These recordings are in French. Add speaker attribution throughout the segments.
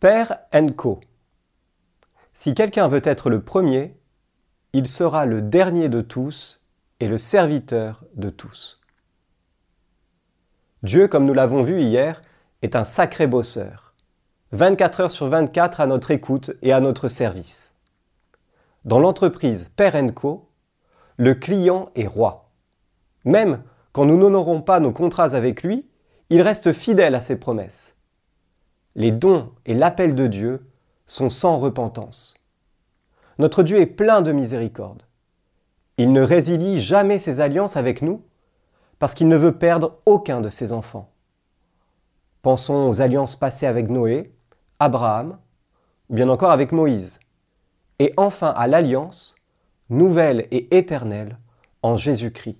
Speaker 1: Père Co. Si quelqu'un veut être le premier, il sera le dernier de tous et le serviteur de tous. Dieu, comme nous l'avons vu hier, est un sacré bosseur. 24 heures sur 24 à notre écoute et à notre service. Dans l'entreprise Père Co, le client est roi. Même quand nous n'honorons pas nos contrats avec lui, il reste fidèle à ses promesses. Les dons et l'appel de Dieu sont sans repentance. Notre Dieu est plein de miséricorde. Il ne résilie jamais ses alliances avec nous parce qu'il ne veut perdre aucun de ses enfants. Pensons aux alliances passées avec Noé, Abraham, ou bien encore avec Moïse, et enfin à l'alliance, nouvelle et éternelle, en Jésus-Christ.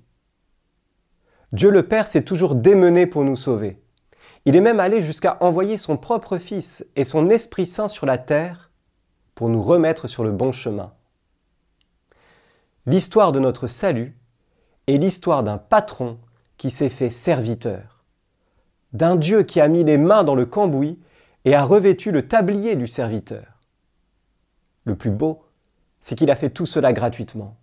Speaker 1: Dieu le Père s'est toujours démené pour nous sauver. Il est même allé jusqu'à envoyer son propre Fils et son Esprit Saint sur la terre pour nous remettre sur le bon chemin. L'histoire de notre salut est l'histoire d'un patron qui s'est fait serviteur, d'un Dieu qui a mis les mains dans le cambouis et a revêtu le tablier du serviteur. Le plus beau, c'est qu'il a fait tout cela gratuitement.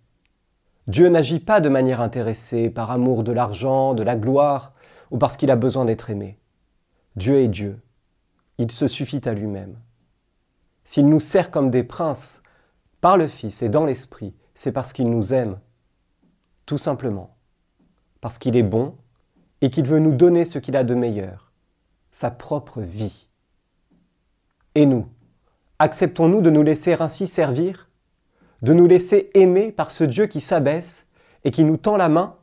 Speaker 1: Dieu n'agit pas de manière intéressée, par amour de l'argent, de la gloire, ou parce qu'il a besoin d'être aimé. Dieu est Dieu. Il se suffit à lui-même. S'il nous sert comme des princes, par le Fils et dans l'Esprit, c'est parce qu'il nous aime. Tout simplement. Parce qu'il est bon et qu'il veut nous donner ce qu'il a de meilleur, sa propre vie. Et nous, acceptons-nous de nous laisser ainsi servir de nous laisser aimer par ce Dieu qui s'abaisse et qui nous tend la main